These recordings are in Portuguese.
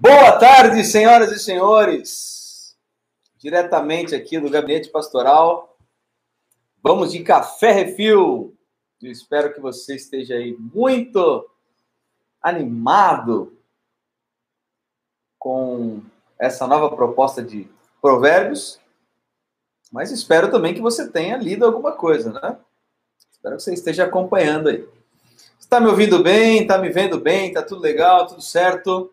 Boa tarde, senhoras e senhores. Diretamente aqui do Gabinete Pastoral. Vamos de café refil. Eu espero que você esteja aí muito animado com essa nova proposta de provérbios, mas espero também que você tenha lido alguma coisa, né? Espero que você esteja acompanhando aí. Está me ouvindo bem? Está me vendo bem? Está tudo legal? Tudo certo?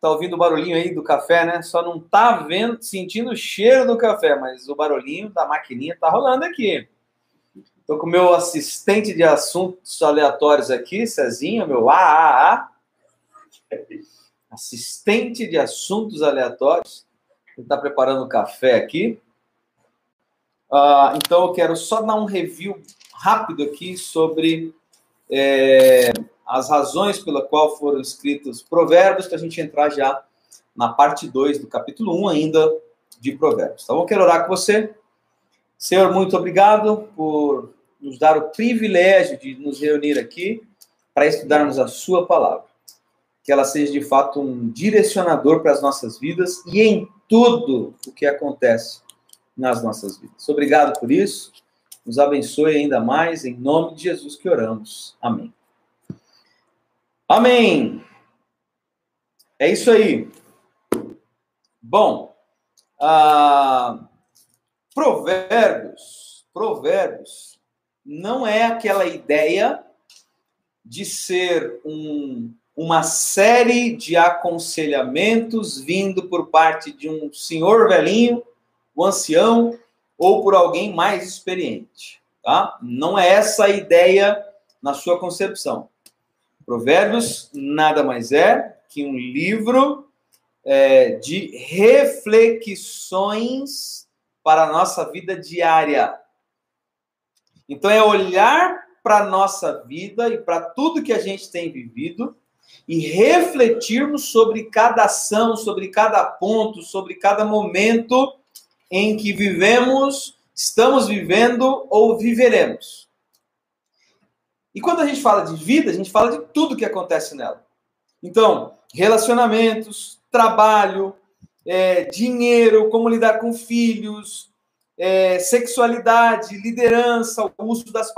Tá ouvindo o barulhinho aí do café, né? Só não tá vendo, sentindo o cheiro do café, mas o barulhinho da maquininha tá rolando aqui. Tô com o meu assistente de assuntos aleatórios aqui, Cezinho, meu AAA. Assistente de assuntos aleatórios. Ele tá preparando o café aqui. Uh, então eu quero só dar um review rápido aqui sobre é, as razões pela qual foram escritos provérbios, para a gente entrar já na parte 2 do capítulo 1 ainda de provérbios. Então, eu quero orar com você. Senhor, muito obrigado por nos dar o privilégio de nos reunir aqui para estudarmos a sua palavra. Que ela seja de fato um direcionador para as nossas vidas e em tudo o que acontece nas nossas vidas. Obrigado por isso. Nos abençoe ainda mais, em nome de Jesus que oramos. Amém. Amém. É isso aí. Bom, ah, provérbios, provérbios, não é aquela ideia de ser um, uma série de aconselhamentos vindo por parte de um senhor velhinho, o um ancião, ou por alguém mais experiente, tá? Não é essa a ideia na sua concepção. Provérbios nada mais é que um livro é, de reflexões para a nossa vida diária. Então, é olhar para a nossa vida e para tudo que a gente tem vivido e refletirmos sobre cada ação, sobre cada ponto, sobre cada momento em que vivemos, estamos vivendo ou viveremos. E quando a gente fala de vida, a gente fala de tudo que acontece nela. Então, relacionamentos, trabalho, é, dinheiro, como lidar com filhos, é, sexualidade, liderança, o uso das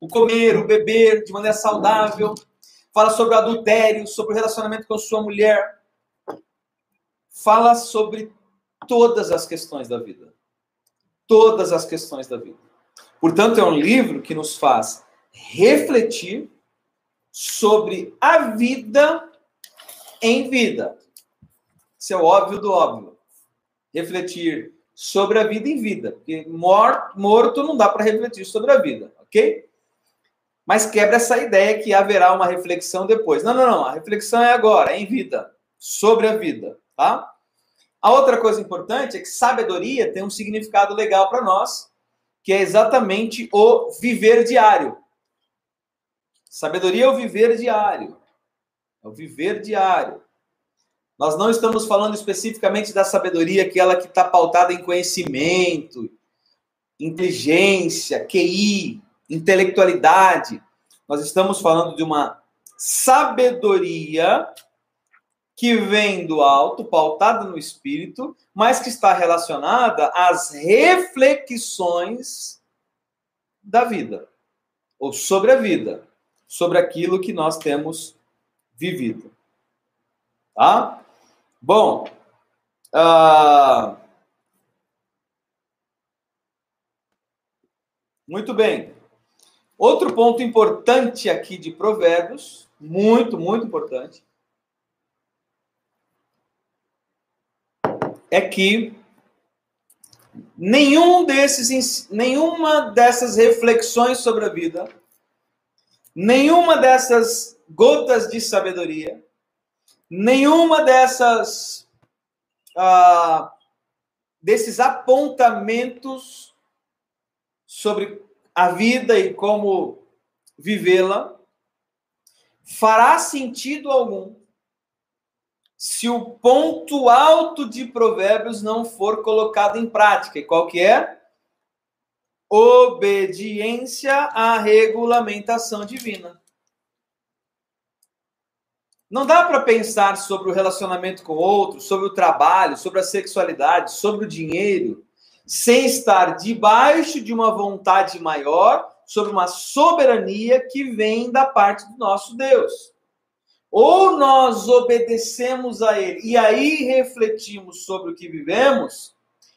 o comer, o beber de maneira saudável, fala sobre o adultério, sobre o relacionamento com sua mulher, fala sobre todas as questões da vida. Todas as questões da vida. Portanto, é um livro que nos faz refletir sobre a vida em vida. Isso é o óbvio do óbvio. Refletir sobre a vida em vida. Porque morto, não dá para refletir sobre a vida, ok? Mas quebra essa ideia que haverá uma reflexão depois. Não, não, não. A reflexão é agora, é em vida. Sobre a vida, tá? A outra coisa importante é que sabedoria tem um significado legal para nós que é exatamente o viver diário. Sabedoria é o viver diário. É o viver diário. Nós não estamos falando especificamente da sabedoria, aquela que está pautada em conhecimento, inteligência, QI, intelectualidade. Nós estamos falando de uma sabedoria que vem do alto, pautada no espírito, mas que está relacionada às reflexões da vida, ou sobre a vida, sobre aquilo que nós temos vivido. Tá? Bom, uh... muito bem. Outro ponto importante aqui de Provérbios, muito, muito importante, é que nenhum desses, nenhuma dessas reflexões sobre a vida, nenhuma dessas gotas de sabedoria, nenhuma dessas ah, desses apontamentos sobre a vida e como vivê-la fará sentido algum se o ponto alto de Provérbios não for colocado em prática. E qual que é? Obediência à regulamentação divina. Não dá para pensar sobre o relacionamento com outros, sobre o trabalho, sobre a sexualidade, sobre o dinheiro, sem estar debaixo de uma vontade maior, sobre uma soberania que vem da parte do nosso Deus. Ou nós obedecemos a Ele e aí refletimos sobre o que vivemos,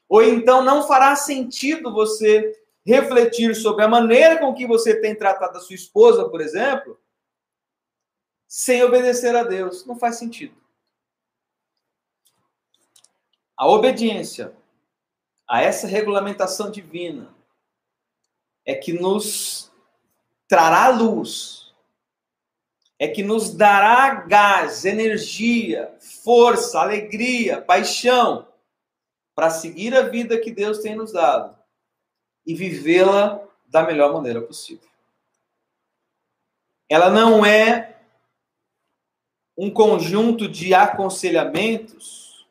ou então não fará sentido você refletir sobre a maneira com que você tem tratado a sua esposa, por exemplo, sem obedecer a Deus. Não faz sentido. A obediência a essa regulamentação divina é que nos trará luz, é que nos dará gás, energia, força, alegria, paixão para seguir a vida que Deus tem nos dado e vivê-la da melhor maneira possível. Ela não é um conjunto de aconselhamentos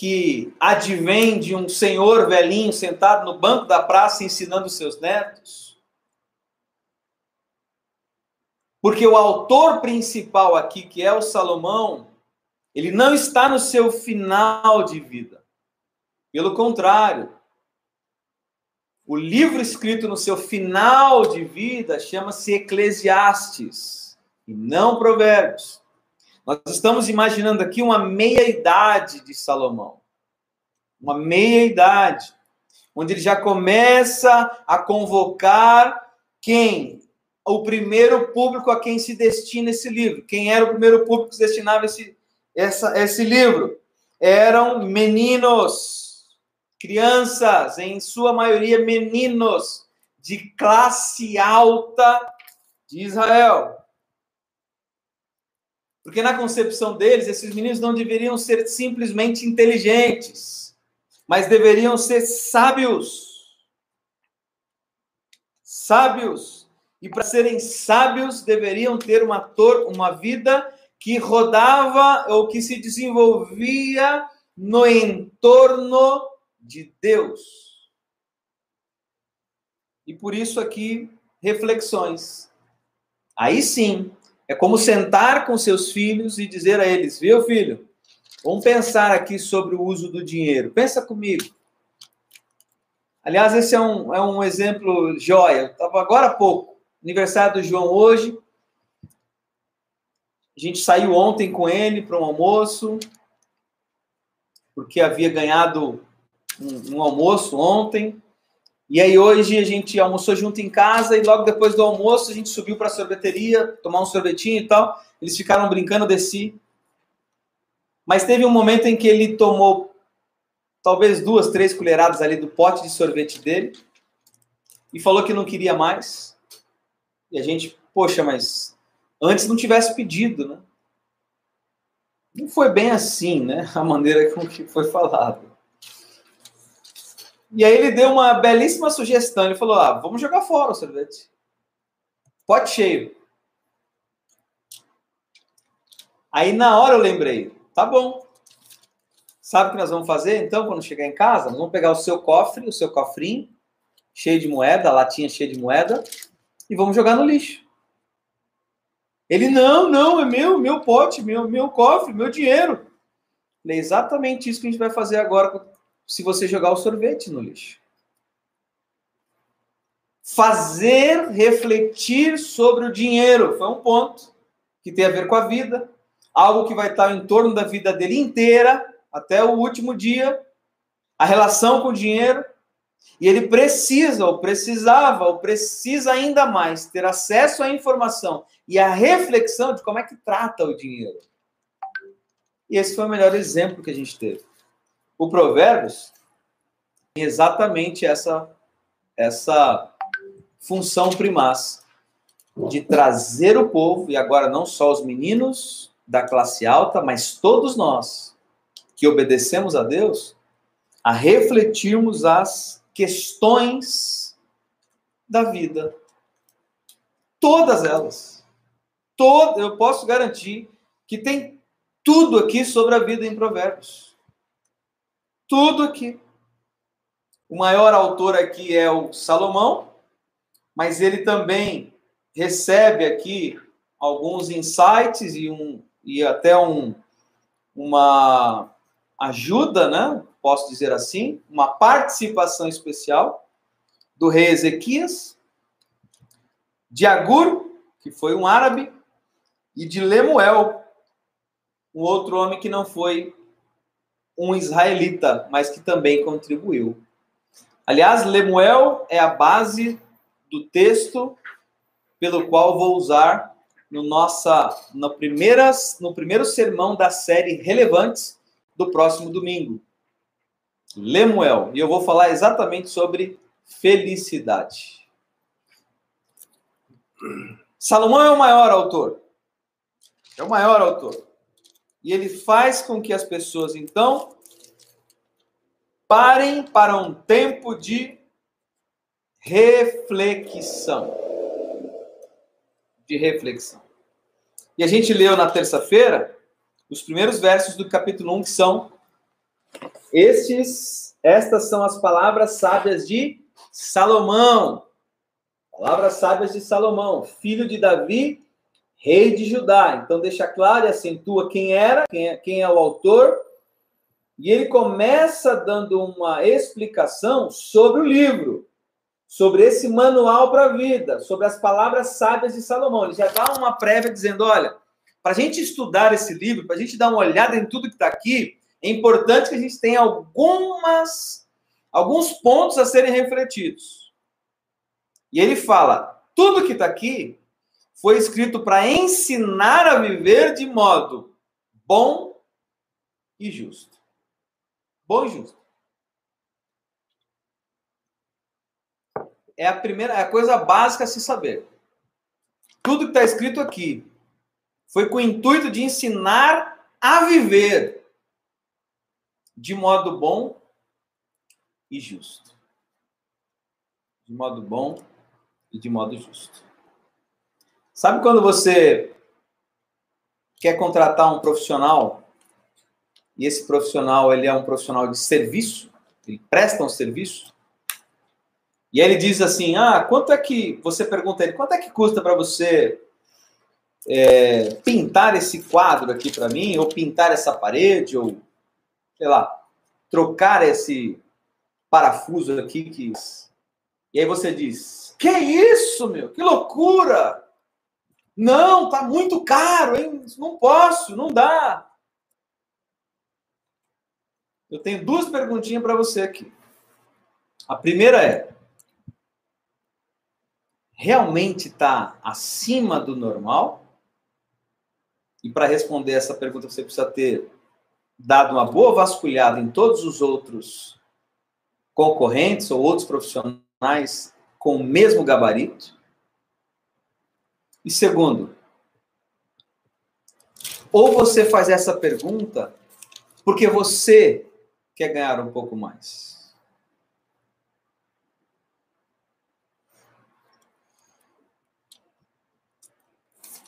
que advém de um senhor velhinho sentado no banco da praça ensinando seus netos. Porque o autor principal aqui, que é o Salomão, ele não está no seu final de vida. Pelo contrário, o livro escrito no seu final de vida chama-se Eclesiastes e não Provérbios. Nós estamos imaginando aqui uma meia-idade de Salomão. Uma meia-idade, onde ele já começa a convocar quem? O primeiro público a quem se destina esse livro. Quem era o primeiro público que se destinava esse, essa, esse livro? Eram meninos, crianças, em sua maioria meninos, de classe alta de Israel. Porque na concepção deles, esses meninos não deveriam ser simplesmente inteligentes, mas deveriam ser sábios. Sábios. E para serem sábios, deveriam ter uma, tor uma vida que rodava ou que se desenvolvia no entorno de Deus. E por isso aqui, reflexões. Aí sim, é como sentar com seus filhos e dizer a eles: viu, filho? Vamos pensar aqui sobre o uso do dinheiro. Pensa comigo. Aliás, esse é um, é um exemplo joia. Estava agora há pouco, aniversário do João hoje. A gente saiu ontem com ele para um almoço, porque havia ganhado um, um almoço ontem. E aí hoje a gente almoçou junto em casa e logo depois do almoço a gente subiu para a sorveteria, tomar um sorvetinho e tal. Eles ficaram brincando, desci. Mas teve um momento em que ele tomou talvez duas, três colheradas ali do pote de sorvete dele e falou que não queria mais. E a gente, poxa, mas antes não tivesse pedido, né? Não foi bem assim, né? A maneira com que foi falado. E aí ele deu uma belíssima sugestão. Ele falou: ah, vamos jogar fora o sorvete. Pote cheio. Aí na hora eu lembrei: tá bom. Sabe o que nós vamos fazer então quando chegar em casa? Nós vamos pegar o seu cofre, o seu cofrinho, cheio de moeda, a latinha cheia de moeda, e vamos jogar no lixo. Ele, não, não, é meu, meu pote, meu, meu cofre, meu dinheiro. É exatamente isso que a gente vai fazer agora se você jogar o sorvete no lixo. Fazer refletir sobre o dinheiro foi um ponto que tem a ver com a vida, algo que vai estar em torno da vida dele inteira, até o último dia, a relação com o dinheiro. E ele precisa, ou precisava, ou precisa ainda mais ter acesso à informação e à reflexão de como é que trata o dinheiro. E esse foi o melhor exemplo que a gente teve. O Provérbios tem exatamente essa, essa função primaz de trazer o povo, e agora não só os meninos da classe alta, mas todos nós que obedecemos a Deus, a refletirmos as questões da vida. Todas elas. Todo, eu posso garantir que tem tudo aqui sobre a vida em Provérbios. Tudo aqui. O maior autor aqui é o Salomão, mas ele também recebe aqui alguns insights e, um, e até um, uma ajuda, né? Posso dizer assim, uma participação especial do rei Ezequias, de Agur, que foi um árabe, e de Lemuel, um outro homem que não foi um israelita, mas que também contribuiu. Aliás, Lemuel é a base do texto pelo qual vou usar no nossa no primeiras no primeiro sermão da série Relevantes do próximo domingo. Lemuel, e eu vou falar exatamente sobre felicidade. Salomão é o maior autor. É o maior autor. E ele faz com que as pessoas, então, parem para um tempo de reflexão. De reflexão. E a gente leu na terça-feira os primeiros versos do capítulo 1, que são estes, estas são as palavras sábias de Salomão. Palavras sábias de Salomão, filho de Davi, rei de Judá. Então deixa claro e acentua quem era, quem é, quem é o autor. E ele começa dando uma explicação sobre o livro, sobre esse manual para a vida, sobre as palavras sábias de Salomão. Ele já dá uma prévia dizendo: olha, para a gente estudar esse livro, para a gente dar uma olhada em tudo que está aqui, é importante que a gente tenha algumas, alguns pontos a serem refletidos. E ele fala: tudo que está aqui foi escrito para ensinar a viver de modo bom e justo. Bom e justo. É a primeira, é a coisa básica a se saber. Tudo que está escrito aqui foi com o intuito de ensinar a viver de modo bom e justo. De modo bom e de modo justo. Sabe quando você quer contratar um profissional e esse profissional ele é um profissional de serviço, ele presta um serviço, e aí ele diz assim: Ah, quanto é que. Você pergunta ele, quanto é que custa para você é, pintar esse quadro aqui para mim, ou pintar essa parede, ou sei lá, trocar esse parafuso aqui que. E aí você diz: Que isso, meu? Que loucura! Não, tá muito caro, hein? Não posso, não dá. Eu tenho duas perguntinhas para você aqui. A primeira é: realmente está acima do normal? E para responder essa pergunta, você precisa ter dado uma boa vasculhada em todos os outros concorrentes ou outros profissionais com o mesmo gabarito. E segundo, ou você faz essa pergunta porque você quer ganhar um pouco mais.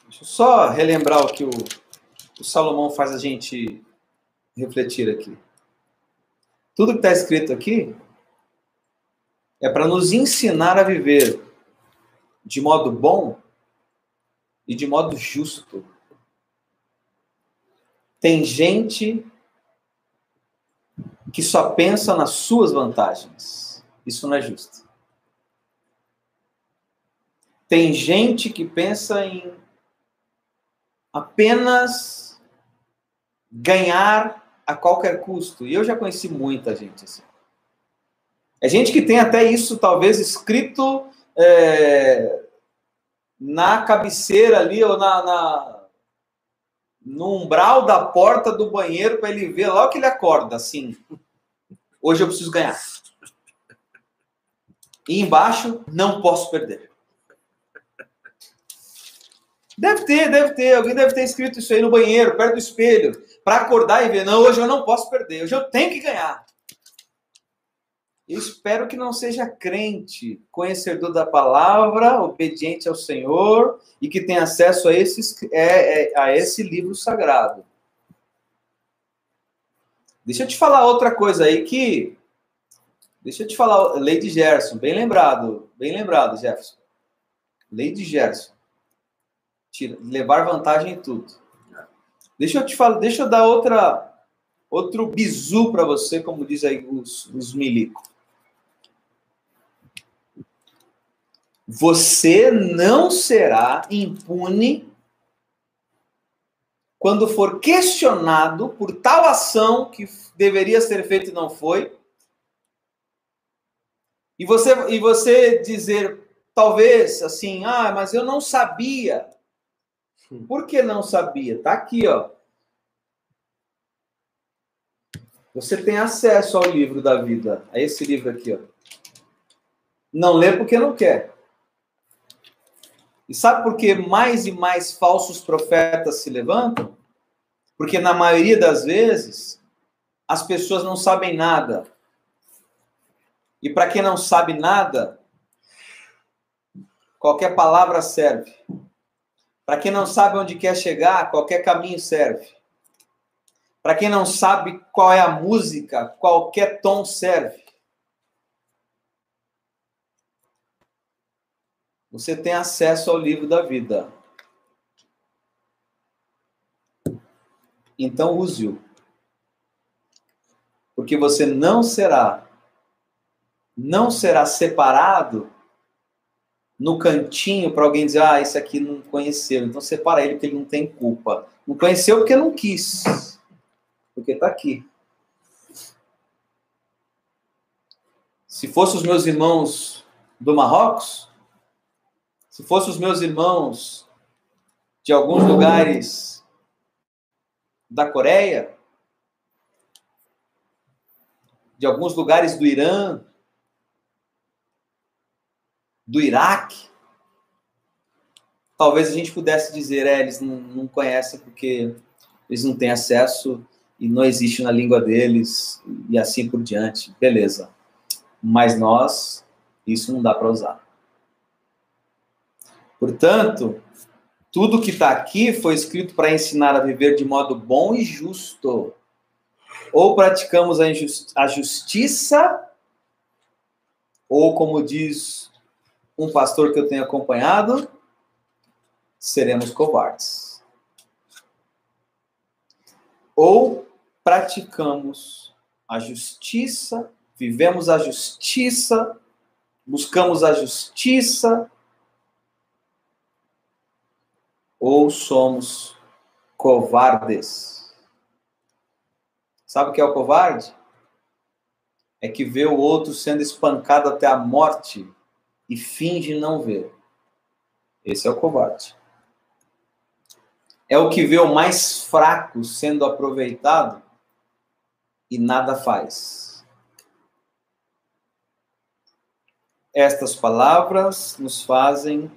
Deixa eu só relembrar o que o, o Salomão faz a gente refletir aqui. Tudo que está escrito aqui é para nos ensinar a viver de modo bom e de modo justo. Tem gente que só pensa nas suas vantagens. Isso não é justo. Tem gente que pensa em apenas ganhar a qualquer custo. E eu já conheci muita gente assim. É gente que tem até isso, talvez, escrito é, na cabeceira ali, ou na, na, no umbral da porta do banheiro, para ele ver logo que ele acorda, assim. Hoje eu preciso ganhar. E embaixo, não posso perder. Deve ter, deve ter. Alguém deve ter escrito isso aí no banheiro, perto do espelho, para acordar e ver. Não, hoje eu não posso perder. Hoje eu tenho que ganhar. Eu espero que não seja crente, conhecedor da palavra, obediente ao Senhor e que tenha acesso a, esses, é, é, a esse livro sagrado. Deixa eu te falar outra coisa aí que. Deixa eu te falar, de Gerson, bem lembrado, bem lembrado, Jefferson. De Gerson. Tira, levar vantagem em tudo. Deixa eu te falar, deixa eu dar outra outro bizu para você, como diz aí os, os milico. Você não será impune quando for questionado por tal ação que deveria ser feita e não foi. E você, e você dizer, talvez, assim, ah, mas eu não sabia. Por que não sabia? Tá aqui, ó. Você tem acesso ao livro da vida, a esse livro aqui, ó. Não lê porque não quer. E sabe por que mais e mais falsos profetas se levantam? Porque na maioria das vezes as pessoas não sabem nada. E para quem não sabe nada, qualquer palavra serve. Para quem não sabe onde quer chegar, qualquer caminho serve. Para quem não sabe qual é a música, qualquer tom serve. Você tem acesso ao livro da vida. Então use-o. Porque você não será não será separado no cantinho para alguém dizer, ah, esse aqui não conheceu. Então separa ele porque ele não tem culpa. Não conheceu porque não quis. Porque está aqui. Se fossem os meus irmãos do Marrocos, se fossem os meus irmãos de alguns lugares da Coreia, de alguns lugares do Irã, do Iraque, talvez a gente pudesse dizer, é, eles não, não conhecem porque eles não têm acesso e não existe na língua deles e assim por diante. Beleza. Mas nós, isso não dá para usar. Portanto, tudo que está aqui foi escrito para ensinar a viver de modo bom e justo. Ou praticamos a, a justiça, ou como diz um pastor que eu tenho acompanhado, seremos covardes. Ou praticamos a justiça, vivemos a justiça, buscamos a justiça, ou somos covardes. Sabe o que é o covarde? É que vê o outro sendo espancado até a morte e finge não ver. Esse é o covarde. É o que vê o mais fraco sendo aproveitado e nada faz. Estas palavras nos fazem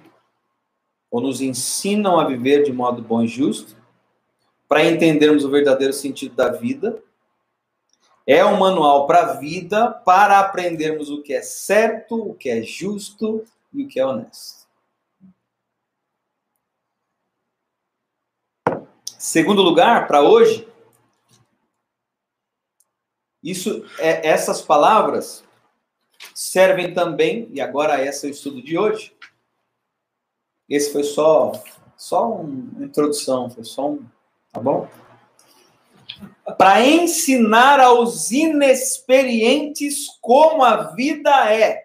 ou nos ensinam a viver de modo bom e justo, para entendermos o verdadeiro sentido da vida é um manual para a vida, para aprendermos o que é certo, o que é justo e o que é honesto. Segundo lugar, para hoje, isso é, essas palavras servem também, e agora esse é o estudo de hoje. Esse foi só só uma introdução, foi só um, tá bom? para ensinar aos inexperientes como a vida é.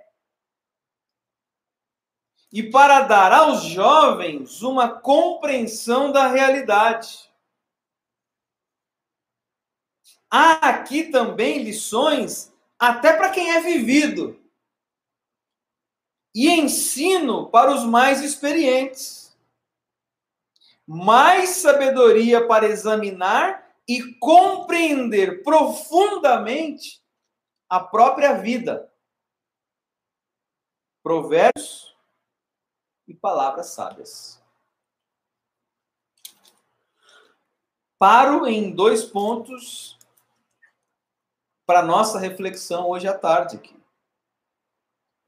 E para dar aos jovens uma compreensão da realidade. Há aqui também lições até para quem é vivido. E ensino para os mais experientes. Mais sabedoria para examinar e compreender profundamente a própria vida. Provérbios e palavras sábias. Paro em dois pontos para nossa reflexão hoje à tarde aqui.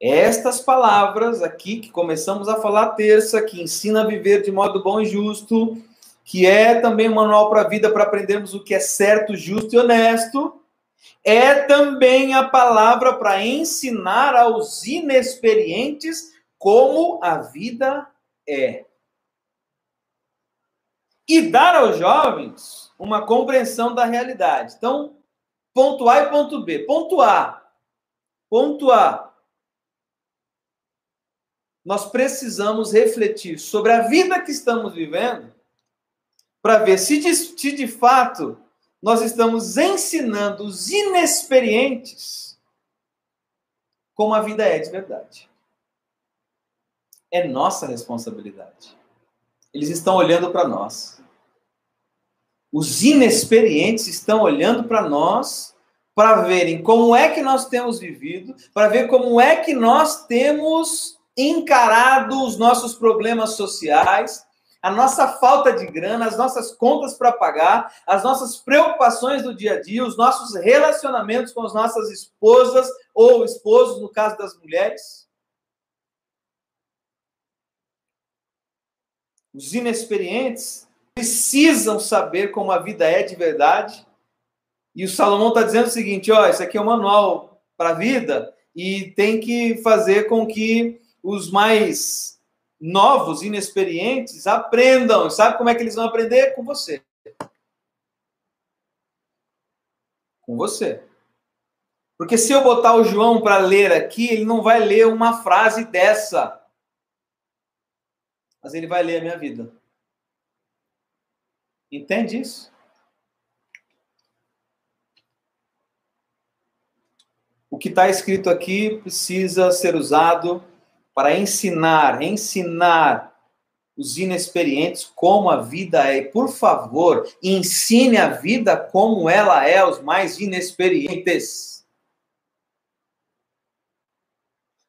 Estas palavras aqui que começamos a falar terça, que ensina a viver de modo bom e justo, que é também um manual para a vida para aprendermos o que é certo, justo e honesto, é também a palavra para ensinar aos inexperientes como a vida é. e dar aos jovens uma compreensão da realidade. Então, ponto A e ponto B. Ponto A. Ponto A. Nós precisamos refletir sobre a vida que estamos vivendo para ver se de, se de fato nós estamos ensinando os inexperientes como a vida é de verdade. É nossa responsabilidade. Eles estão olhando para nós. Os inexperientes estão olhando para nós para verem como é que nós temos vivido, para ver como é que nós temos encarado os nossos problemas sociais, a nossa falta de grana, as nossas contas para pagar, as nossas preocupações do dia a dia, os nossos relacionamentos com as nossas esposas ou esposos, no caso das mulheres. Os inexperientes precisam saber como a vida é de verdade. E o Salomão está dizendo o seguinte: ó, isso aqui é um manual para a vida e tem que fazer com que os mais novos, inexperientes, aprendam. Sabe como é que eles vão aprender? Com você. Com você. Porque se eu botar o João para ler aqui, ele não vai ler uma frase dessa. Mas ele vai ler a minha vida. Entende isso? O que está escrito aqui precisa ser usado para ensinar, ensinar os inexperientes como a vida é. Por favor, ensine a vida como ela é aos mais inexperientes.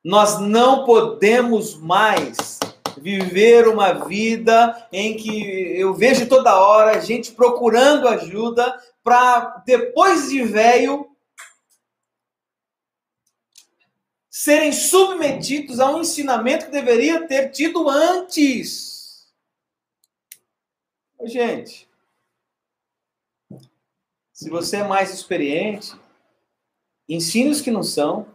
Nós não podemos mais viver uma vida em que eu vejo toda hora gente procurando ajuda para depois de velho serem submetidos a um ensinamento que deveria ter tido antes. Gente, se você é mais experiente, ensine os que não são.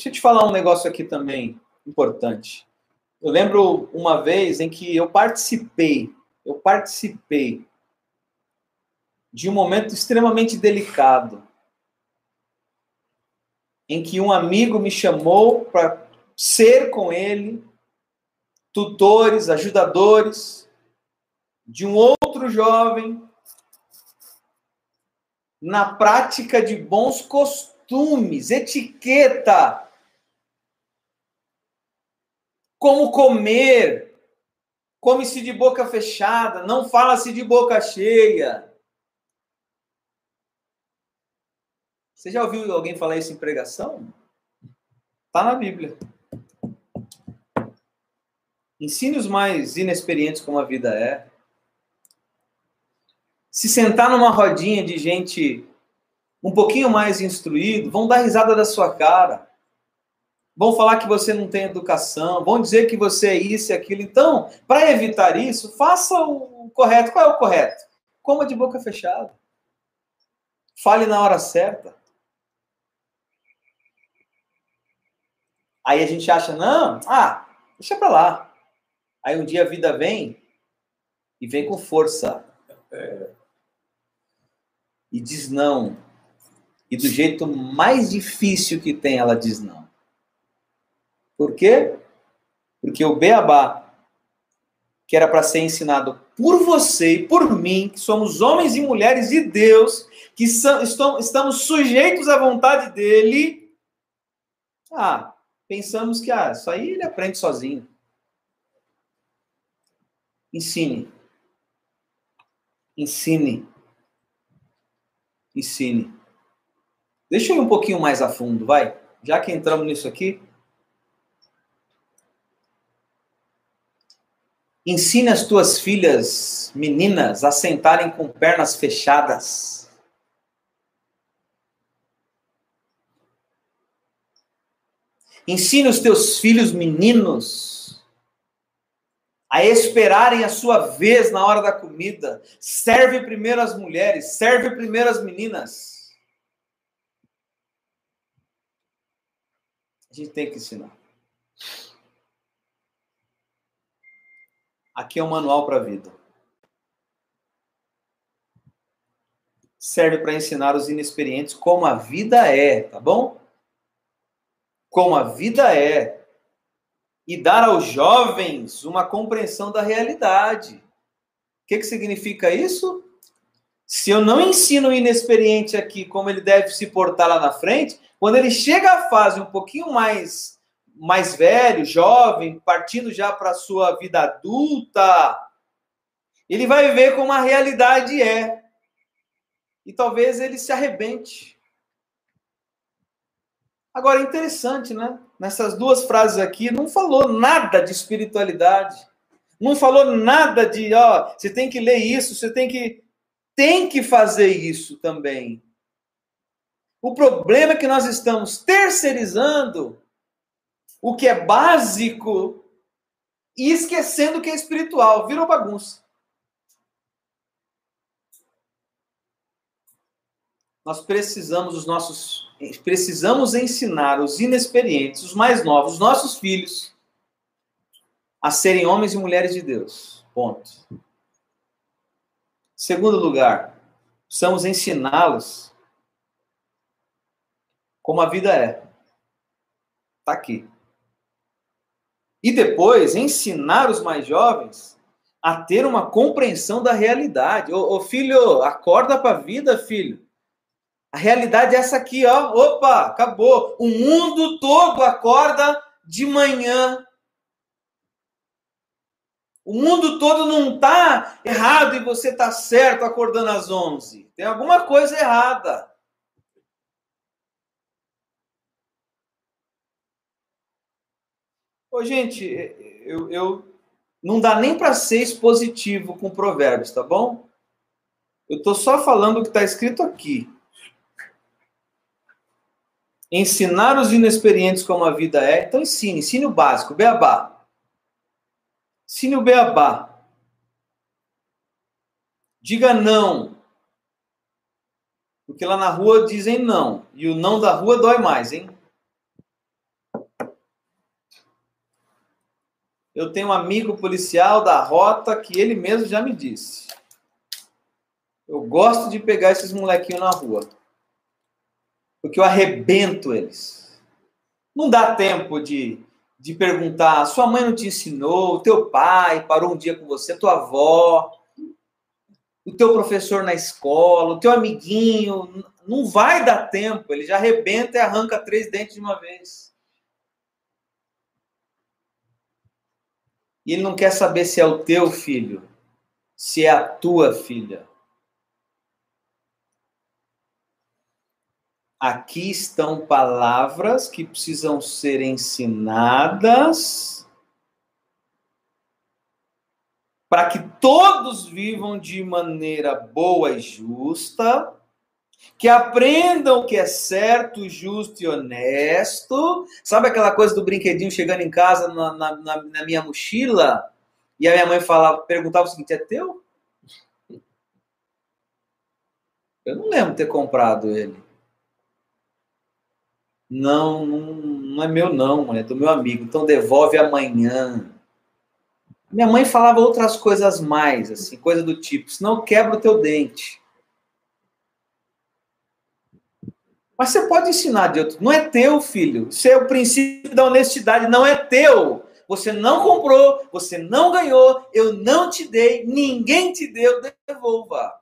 Deixa eu te falar um negócio aqui também importante. Eu lembro uma vez em que eu participei, eu participei de um momento extremamente delicado, em que um amigo me chamou para ser com ele tutores, ajudadores de um outro jovem na prática de bons costumes, etiqueta, como comer, come-se de boca fechada, não fala-se de boca cheia. Você já ouviu alguém falar isso em pregação? Está na Bíblia. Ensine os mais inexperientes como a vida é. Se sentar numa rodinha de gente um pouquinho mais instruído, vão dar risada da sua cara. Vão falar que você não tem educação, vão dizer que você é isso e aquilo. Então, para evitar isso, faça o correto. Qual é o correto? Coma de boca fechada. Fale na hora certa. Aí a gente acha, não, ah, deixa para lá. Aí um dia a vida vem e vem com força. E diz não. E do jeito mais difícil que tem, ela diz não. Por quê? Porque o beabá, que era para ser ensinado por você e por mim, que somos homens e mulheres de Deus, que são, estamos sujeitos à vontade dele, ah, pensamos que ah, isso aí ele aprende sozinho. Ensine. Ensine. Ensine. Deixa eu ir um pouquinho mais a fundo, vai. Já que entramos nisso aqui. Ensine as tuas filhas meninas a sentarem com pernas fechadas. Ensine os teus filhos meninos a esperarem a sua vez na hora da comida. Serve primeiro as mulheres, serve primeiro as meninas. A gente tem que ensinar. Aqui é um manual para a vida. Serve para ensinar os inexperientes como a vida é, tá bom? Como a vida é. E dar aos jovens uma compreensão da realidade. O que, que significa isso? Se eu não ensino o inexperiente aqui como ele deve se portar lá na frente, quando ele chega à fase um pouquinho mais mais velho, jovem, partindo já para a sua vida adulta, ele vai ver como a realidade é. E talvez ele se arrebente. Agora, interessante, né? Nessas duas frases aqui, não falou nada de espiritualidade. Não falou nada de, ó, você tem que ler isso, você tem que tem que fazer isso também. O problema é que nós estamos terceirizando o que é básico e esquecendo o que é espiritual. Virou bagunça. Nós precisamos os nossos precisamos ensinar os inexperientes, os mais novos, os nossos filhos a serem homens e mulheres de Deus. Ponto. Segundo lugar, precisamos ensiná-los como a vida é. Está aqui. E depois ensinar os mais jovens a ter uma compreensão da realidade. Ô, filho, acorda para a vida, filho. A realidade é essa aqui, ó. Opa, acabou. O mundo todo acorda de manhã. O mundo todo não está errado e você está certo acordando às 11. Tem alguma coisa errada. Ô, gente, eu, eu não dá nem para ser expositivo com provérbios, tá bom? Eu estou só falando o que está escrito aqui. Ensinar os inexperientes como a vida é. Então ensine, ensine o básico, beabá. Ensine o beabá. Diga não. Porque lá na rua dizem não. E o não da rua dói mais, hein? Eu tenho um amigo policial da rota que ele mesmo já me disse. Eu gosto de pegar esses molequinhos na rua. Porque eu arrebento eles. Não dá tempo de, de perguntar: sua mãe não te ensinou, teu pai parou um dia com você, tua avó, o teu professor na escola, o teu amiguinho. Não vai dar tempo. Ele já arrebenta e arranca três dentes de uma vez. E ele não quer saber se é o teu filho, se é a tua filha. Aqui estão palavras que precisam ser ensinadas para que todos vivam de maneira boa e justa que aprendam o que é certo, justo e honesto. Sabe aquela coisa do brinquedinho chegando em casa na, na, na minha mochila? E a minha mãe falava, perguntava o seguinte: é teu? Eu não lembro ter comprado ele. Não, não, não é meu, não, é do meu amigo. Então devolve amanhã. Minha mãe falava outras coisas mais, assim, coisa do tipo: senão quebra o teu dente. Mas você pode ensinar de outro. Não é teu, filho. Isso é o princípio da honestidade. Não é teu. Você não comprou, você não ganhou, eu não te dei, ninguém te deu, devolva.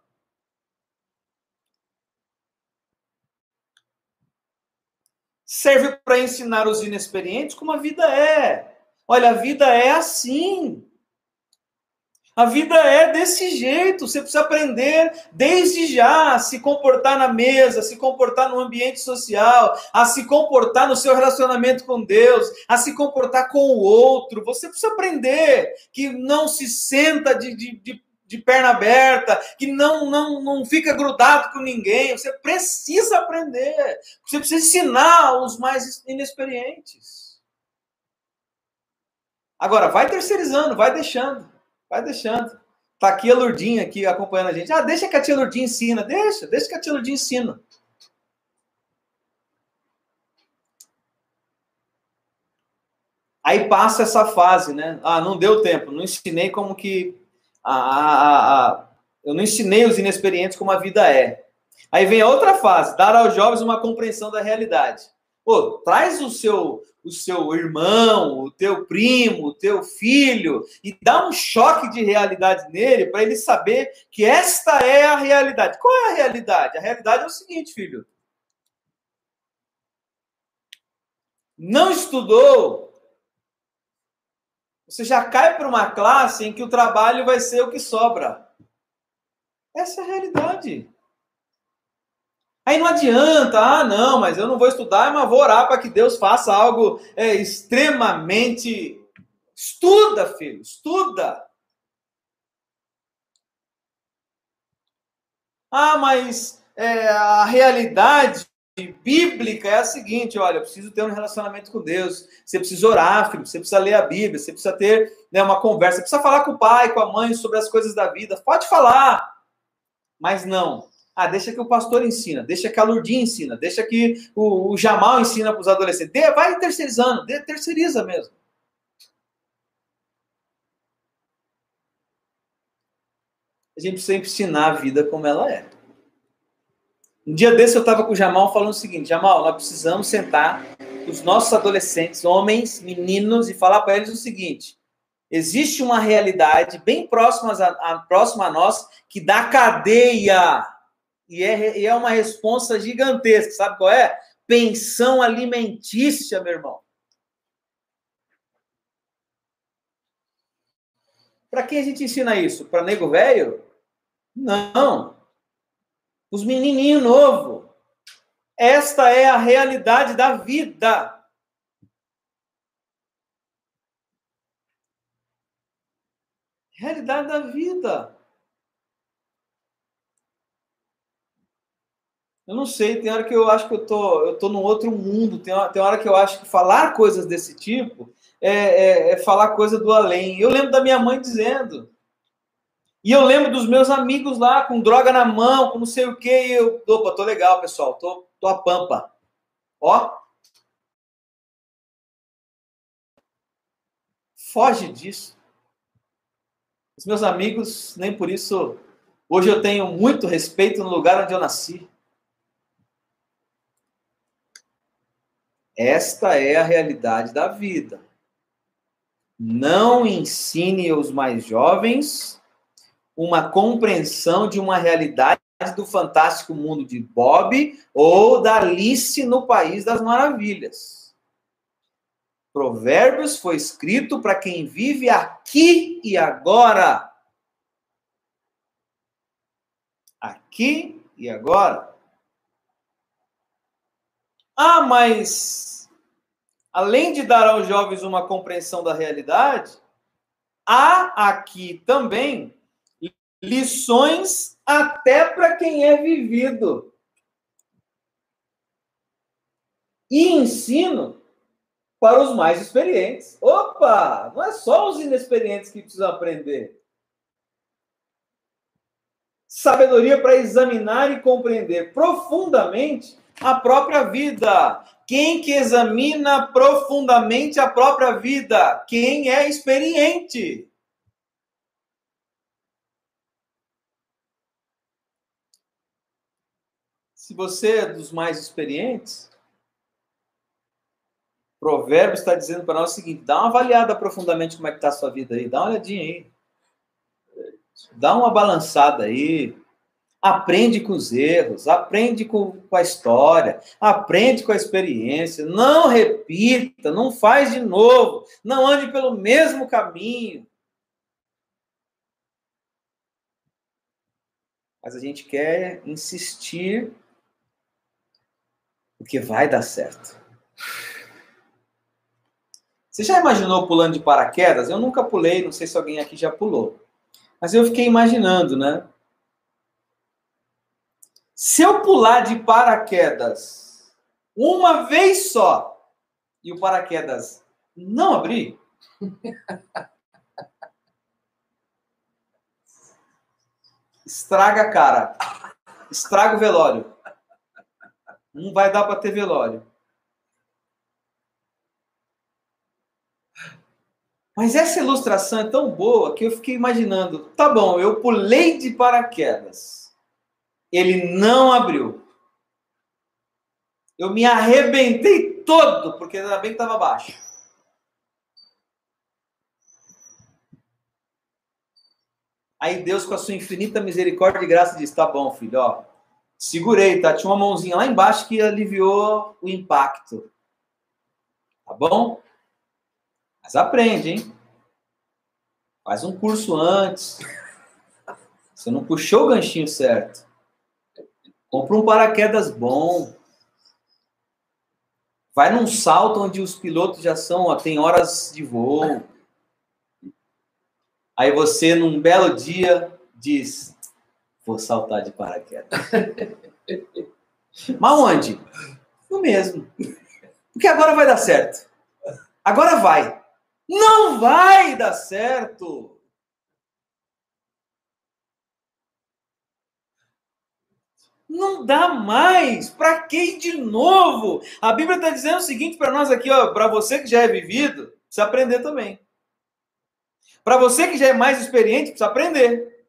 Serve para ensinar os inexperientes como a vida é. Olha, a vida é assim. A vida é desse jeito. Você precisa aprender desde já a se comportar na mesa, a se comportar no ambiente social, a se comportar no seu relacionamento com Deus, a se comportar com o outro. Você precisa aprender que não se senta de, de, de, de perna aberta, que não, não, não fica grudado com ninguém. Você precisa aprender. Você precisa ensinar os mais inexperientes. Agora, vai terceirizando, vai deixando. Vai deixando. Tá aqui a Lurdinha aqui acompanhando a gente. Ah, deixa que a tia Lurdinha ensina. Deixa, deixa que a tia Lurdinha ensina. Aí passa essa fase, né? Ah, não deu tempo, não ensinei como que. A, a, a, eu não ensinei os inexperientes como a vida é. Aí vem a outra fase, dar aos jovens uma compreensão da realidade. Pô, traz o seu o seu irmão, o teu primo, o teu filho e dá um choque de realidade nele para ele saber que esta é a realidade. Qual é a realidade? A realidade é o seguinte, filho. Não estudou, você já cai para uma classe em que o trabalho vai ser o que sobra. Essa é a realidade. Aí não adianta, ah, não, mas eu não vou estudar, mas vou orar para que Deus faça algo é, extremamente. Estuda, filho, estuda. Ah, mas é, a realidade bíblica é a seguinte: olha, eu preciso ter um relacionamento com Deus. Você precisa orar, filho, você precisa ler a Bíblia, você precisa ter né, uma conversa, você precisa falar com o pai, com a mãe sobre as coisas da vida. Pode falar, mas não. Ah, deixa que o pastor ensina, deixa que a Lurdinha ensina, deixa que o, o Jamal ensina para os adolescentes. De, vai terceirizando, de, terceiriza mesmo. A gente precisa ensinar a vida como ela é. Um dia desse eu estava com o Jamal falando o seguinte: Jamal, nós precisamos sentar os nossos adolescentes, homens, meninos, e falar para eles o seguinte: existe uma realidade bem próxima a, a, próxima a nós que dá cadeia e é, e é uma responsa gigantesca. Sabe qual é? Pensão alimentícia, meu irmão. Para quem a gente ensina isso? Para nego velho? Não. Os menininhos novo. Esta é a realidade da vida. Realidade da vida. Eu não sei, tem hora que eu acho que eu tô, eu tô num outro mundo, tem hora, tem hora que eu acho que falar coisas desse tipo é, é, é falar coisa do além. Eu lembro da minha mãe dizendo. E eu lembro dos meus amigos lá com droga na mão, com não sei o quê. E eu, opa, tô legal, pessoal, tô, tô a pampa. Ó. Foge disso. Os meus amigos, nem por isso. Hoje eu tenho muito respeito no lugar onde eu nasci. Esta é a realidade da vida. Não ensine os mais jovens uma compreensão de uma realidade do fantástico mundo de Bob ou da Alice no País das Maravilhas. Provérbios foi escrito para quem vive aqui e agora. Aqui e agora. Ah, mas além de dar aos jovens uma compreensão da realidade, há aqui também lições até para quem é vivido. E ensino para os mais experientes. Opa! Não é só os inexperientes que precisam aprender. Sabedoria para examinar e compreender profundamente a própria vida. Quem que examina profundamente a própria vida? Quem é experiente. Se você é dos mais experientes, Provérbios está dizendo para nós o seguinte: dá uma avaliada profundamente como é que está a sua vida aí, dá uma olhadinha aí. Dá uma balançada aí. Aprende com os erros, aprende com, com, a história, aprende com a experiência. Não repita, não faz de novo, não ande pelo mesmo caminho. Mas a gente quer insistir, porque vai dar certo. Você já imaginou pulando de paraquedas? Eu nunca pulei, não sei se alguém aqui já pulou. Mas eu fiquei imaginando, né? Se eu pular de paraquedas uma vez só e o paraquedas não abrir, estraga a cara, estraga o velório. Não vai dar para ter velório. Mas essa ilustração é tão boa que eu fiquei imaginando, tá bom, eu pulei de paraquedas. Ele não abriu. Eu me arrebentei todo, porque ainda bem que estava baixo. Aí Deus, com a sua infinita misericórdia e graça, diz: tá bom, filho, ó. Segurei, tá? Tinha uma mãozinha lá embaixo que aliviou o impacto. Tá bom? Mas aprende, hein? Faz um curso antes. Você não puxou o ganchinho certo. Compra um paraquedas bom. Vai num salto onde os pilotos já são, ó, tem horas de voo. Aí você, num belo dia, diz: Vou saltar de paraquedas. Mas onde? No mesmo. Porque agora vai dar certo. Agora vai. Não vai dar certo. Não dá mais. Para que de novo? A Bíblia está dizendo o seguinte para nós aqui, ó, para você que já é vivido, precisa aprender também. Para você que já é mais experiente, precisa aprender.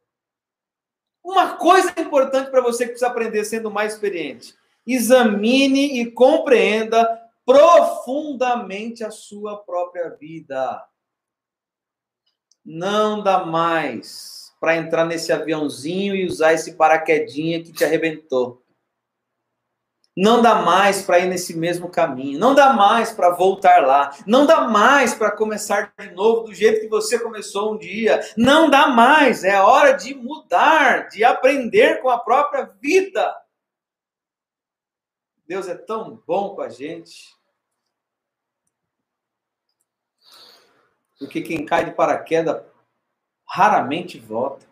Uma coisa importante para você que precisa aprender sendo mais experiente: examine e compreenda profundamente a sua própria vida. Não dá mais para entrar nesse aviãozinho e usar esse paraquedinha que te arrebentou. Não dá mais para ir nesse mesmo caminho. Não dá mais para voltar lá. Não dá mais para começar de novo do jeito que você começou um dia. Não dá mais. É hora de mudar, de aprender com a própria vida. Deus é tão bom com a gente. porque quem cai de paraquedas raramente volta.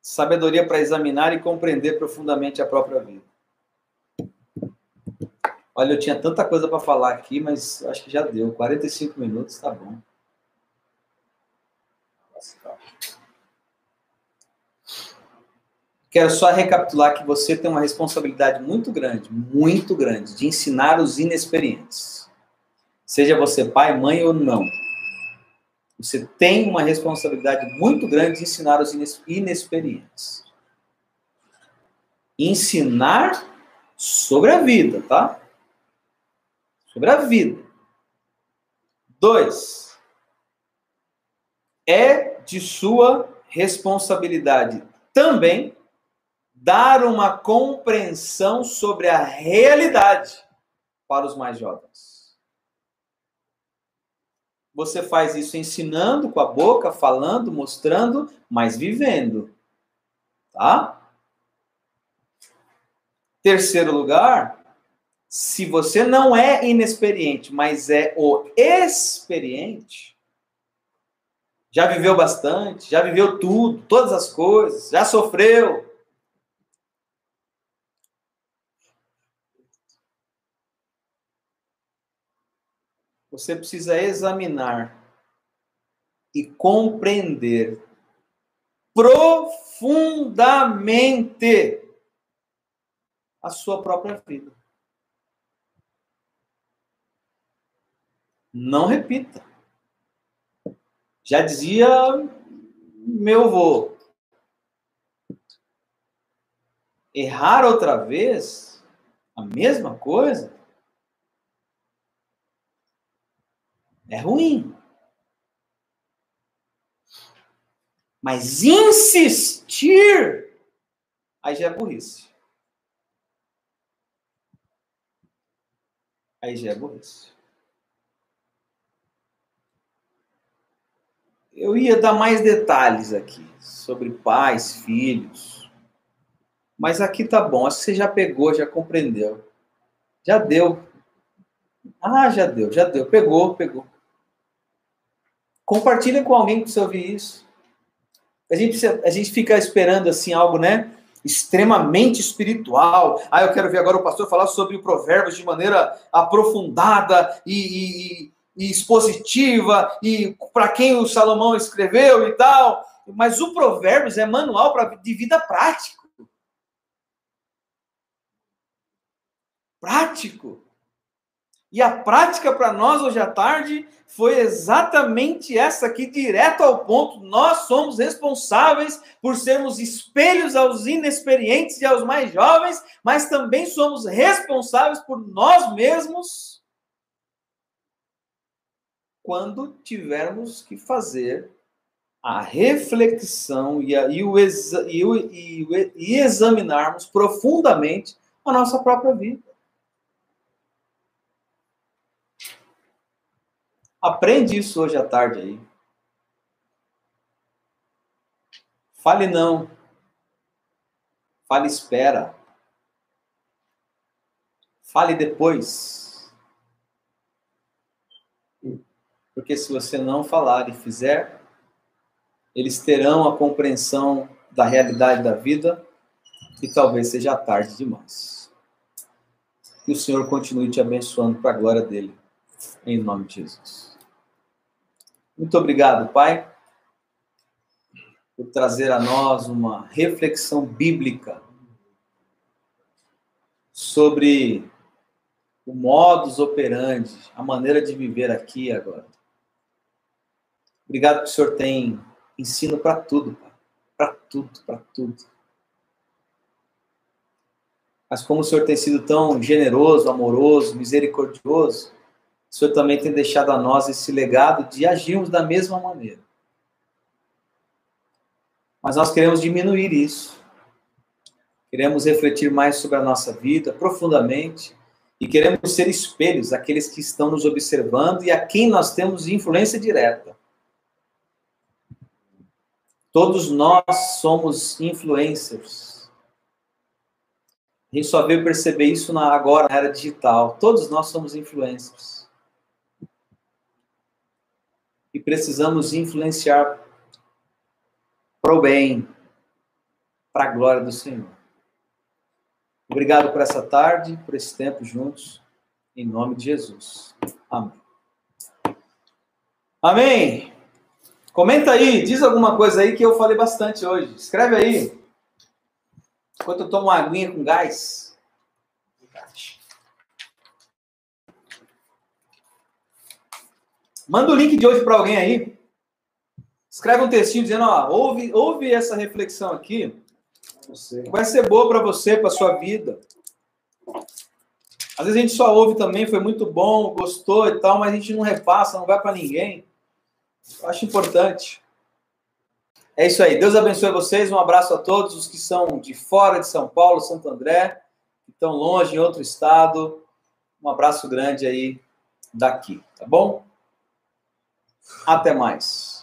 Sabedoria para examinar e compreender profundamente a própria vida. Olha, eu tinha tanta coisa para falar aqui, mas acho que já deu. 45 minutos, tá bom. Quero só recapitular que você tem uma responsabilidade muito grande, muito grande, de ensinar os inexperientes. Seja você pai, mãe ou não. Você tem uma responsabilidade muito grande de ensinar os inexperientes. Ensinar sobre a vida, tá? Sobre a vida. Dois. É de sua responsabilidade também dar uma compreensão sobre a realidade para os mais jovens. Você faz isso ensinando com a boca, falando, mostrando, mas vivendo. Tá? Terceiro lugar, se você não é inexperiente, mas é o experiente, já viveu bastante, já viveu tudo, todas as coisas, já sofreu, você precisa examinar e compreender profundamente a sua própria vida. Não repita. Já dizia meu avô. Errar outra vez, a mesma coisa, É ruim. Mas insistir, aí já é burrice. Aí já é burrice. Eu ia dar mais detalhes aqui sobre pais, filhos. Mas aqui tá bom. Acho que você já pegou, já compreendeu. Já deu. Ah, já deu, já deu. Pegou, pegou. Compartilha com alguém que precisa ouvir isso. A gente, a gente fica esperando assim algo, né? Extremamente espiritual. Ah, eu quero ver agora o pastor falar sobre o Provérbios de maneira aprofundada e, e, e expositiva e para quem o Salomão escreveu e tal. Mas o Provérbios é manual pra, de vida prático. Prático. E a prática para nós hoje à tarde foi exatamente essa aqui, direto ao ponto. Nós somos responsáveis por sermos espelhos aos inexperientes e aos mais jovens, mas também somos responsáveis por nós mesmos quando tivermos que fazer a reflexão e, a, e, o, exa, e, o, e, e examinarmos profundamente a nossa própria vida. Aprende isso hoje à tarde aí. Fale não. Fale espera. Fale depois. Porque se você não falar e fizer, eles terão a compreensão da realidade da vida e talvez seja tarde demais. Que o Senhor continue te abençoando para a glória dele, em nome de Jesus. Muito obrigado, Pai, por trazer a nós uma reflexão bíblica sobre o modus operandi, a maneira de viver aqui e agora. Obrigado que o Senhor tem ensino para tudo, para tudo, para tudo. Mas como o Senhor tem sido tão generoso, amoroso, misericordioso, o Senhor também tem deixado a nós esse legado de agirmos da mesma maneira. Mas nós queremos diminuir isso. Queremos refletir mais sobre a nossa vida profundamente e queremos ser espelhos daqueles que estão nos observando e a quem nós temos influência direta. Todos nós somos influencers. A gente só veio perceber isso na, agora, na era digital. Todos nós somos influencers. E precisamos influenciar para o bem, para a glória do Senhor. Obrigado por essa tarde, por esse tempo juntos. Em nome de Jesus. Amém. Amém. Comenta aí, diz alguma coisa aí que eu falei bastante hoje. Escreve aí. Enquanto eu tomo uma aguinha com gás. Manda o link de hoje para alguém aí. Escreve um textinho dizendo, ó, ouve, ouve essa reflexão aqui. Vai ser boa para você, para sua vida. Às vezes a gente só ouve também, foi muito bom, gostou e tal, mas a gente não repassa, não vai para ninguém. Eu acho importante. É isso aí. Deus abençoe vocês. Um abraço a todos os que são de fora de São Paulo, Santo André, que estão longe, em outro estado. Um abraço grande aí daqui, tá bom? Até mais.